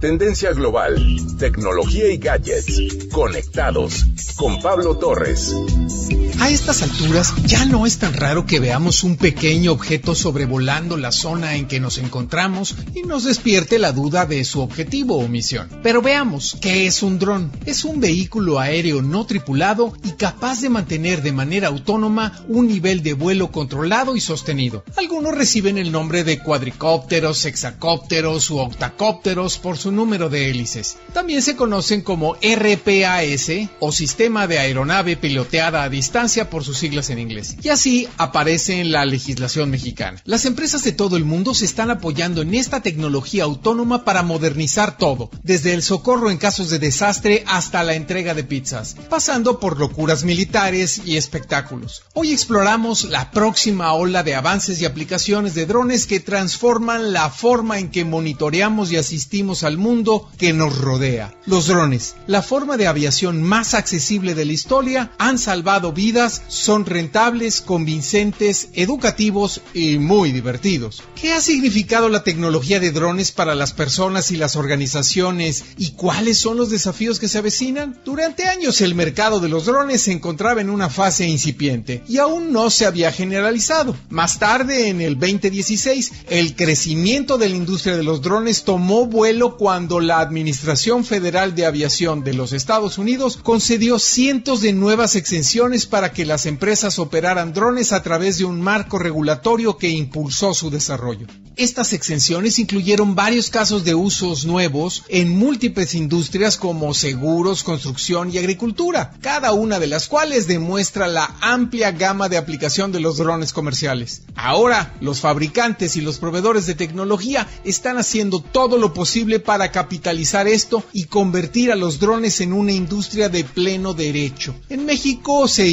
Tendencia global, tecnología y gadgets. Conectados con Pablo Torres. Estas alturas ya no es tan raro que veamos un pequeño objeto sobrevolando la zona en que nos encontramos y nos despierte la duda de su objetivo o misión. Pero veamos, ¿qué es un dron? Es un vehículo aéreo no tripulado y capaz de mantener de manera autónoma un nivel de vuelo controlado y sostenido. Algunos reciben el nombre de cuadricópteros, hexacópteros u octacópteros por su número de hélices. También se conocen como RPAS o Sistema de Aeronave Piloteada a Distancia por sus siglas en inglés. Y así aparece en la legislación mexicana. Las empresas de todo el mundo se están apoyando en esta tecnología autónoma para modernizar todo, desde el socorro en casos de desastre hasta la entrega de pizzas, pasando por locuras militares y espectáculos. Hoy exploramos la próxima ola de avances y aplicaciones de drones que transforman la forma en que monitoreamos y asistimos al mundo que nos rodea. Los drones, la forma de aviación más accesible de la historia, han salvado vidas, son rentables, convincentes, educativos y muy divertidos. ¿Qué ha significado la tecnología de drones para las personas y las organizaciones y cuáles son los desafíos que se avecinan? Durante años el mercado de los drones se encontraba en una fase incipiente y aún no se había generalizado. Más tarde, en el 2016, el crecimiento de la industria de los drones tomó vuelo cuando la Administración Federal de Aviación de los Estados Unidos concedió cientos de nuevas exenciones para que las empresas operaran drones a través de un marco regulatorio que impulsó su desarrollo. Estas exenciones incluyeron varios casos de usos nuevos en múltiples industrias como seguros, construcción y agricultura, cada una de las cuales demuestra la amplia gama de aplicación de los drones comerciales. Ahora, los fabricantes y los proveedores de tecnología están haciendo todo lo posible para capitalizar esto y convertir a los drones en una industria de pleno derecho. En México se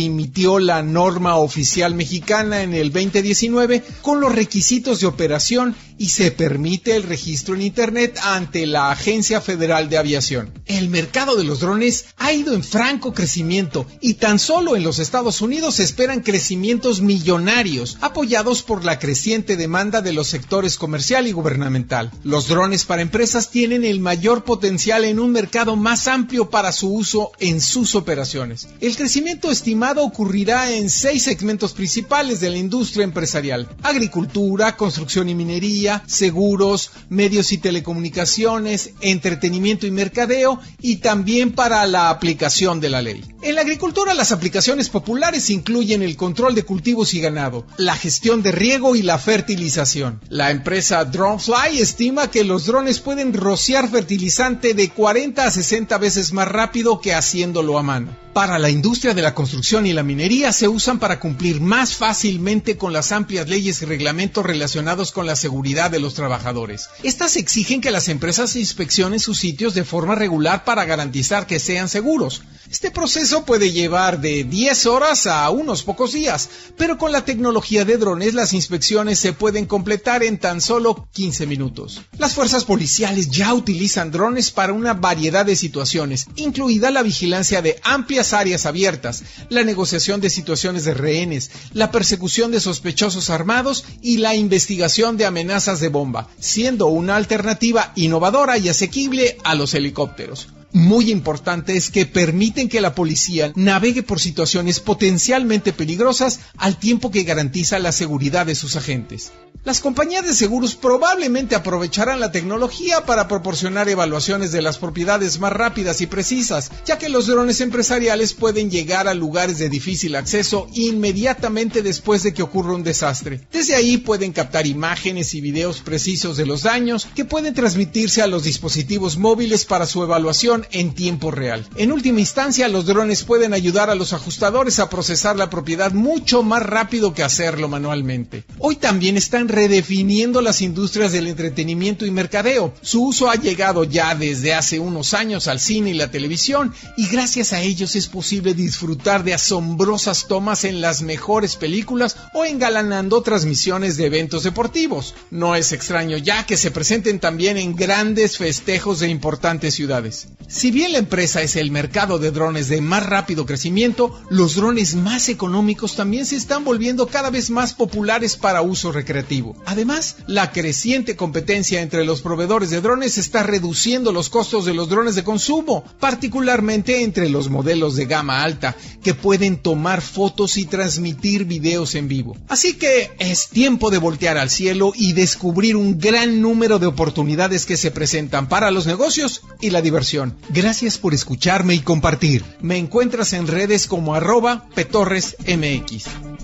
la norma oficial mexicana en el 2019 con los requisitos de operación y se permite el registro en Internet ante la Agencia Federal de Aviación. El mercado de los drones ha ido en franco crecimiento y tan solo en los Estados Unidos se esperan crecimientos millonarios apoyados por la creciente demanda de los sectores comercial y gubernamental. Los drones para empresas tienen el mayor potencial en un mercado más amplio para su uso en sus operaciones. El crecimiento estimado ocurrirá en seis segmentos principales de la industria empresarial. Agricultura, construcción y minería, seguros, medios y telecomunicaciones, entretenimiento y mercadeo y también para la aplicación de la ley. En la agricultura las aplicaciones populares incluyen el control de cultivos y ganado, la gestión de riego y la fertilización. La empresa Dronefly estima que los drones pueden rociar fertilizante de 40 a 60 veces más rápido que haciéndolo a mano. Para la industria de la construcción y la minería se usan para cumplir más fácilmente con las amplias leyes y reglamentos relacionados con la seguridad de los trabajadores. Estas exigen que las empresas inspeccionen sus sitios de forma regular para garantizar que sean seguros. Este proceso puede llevar de 10 horas a unos pocos días, pero con la tecnología de drones las inspecciones se pueden completar en tan solo 15 minutos. Las fuerzas policiales ya utilizan drones para una variedad de situaciones, incluida la vigilancia de amplias áreas abiertas, la negociación de situaciones de rehenes, la persecución de sospechosos armados y la investigación de amenazas de bomba, siendo una alternativa innovadora y asequible a los helicópteros muy importante es que permiten que la policía navegue por situaciones potencialmente peligrosas al tiempo que garantiza la seguridad de sus agentes. Las compañías de seguros probablemente aprovecharán la tecnología para proporcionar evaluaciones de las propiedades más rápidas y precisas, ya que los drones empresariales pueden llegar a lugares de difícil acceso inmediatamente después de que ocurra un desastre. Desde ahí pueden captar imágenes y videos precisos de los daños que pueden transmitirse a los dispositivos móviles para su evaluación en tiempo real. En última instancia, los drones pueden ayudar a los ajustadores a procesar la propiedad mucho más rápido que hacerlo manualmente. Hoy también están redefiniendo las industrias del entretenimiento y mercadeo. Su uso ha llegado ya desde hace unos años al cine y la televisión y gracias a ellos es posible disfrutar de asombrosas tomas en las mejores películas o engalanando transmisiones de eventos deportivos. No es extraño ya que se presenten también en grandes festejos de importantes ciudades. Si bien la empresa es el mercado de drones de más rápido crecimiento, los drones más económicos también se están volviendo cada vez más populares para uso recreativo. Además, la creciente competencia entre los proveedores de drones está reduciendo los costos de los drones de consumo, particularmente entre los modelos de gama alta, que pueden tomar fotos y transmitir videos en vivo. Así que es tiempo de voltear al cielo y descubrir un gran número de oportunidades que se presentan para los negocios y la diversión. Gracias por escucharme y compartir. Me encuentras en redes como arroba petorresmx.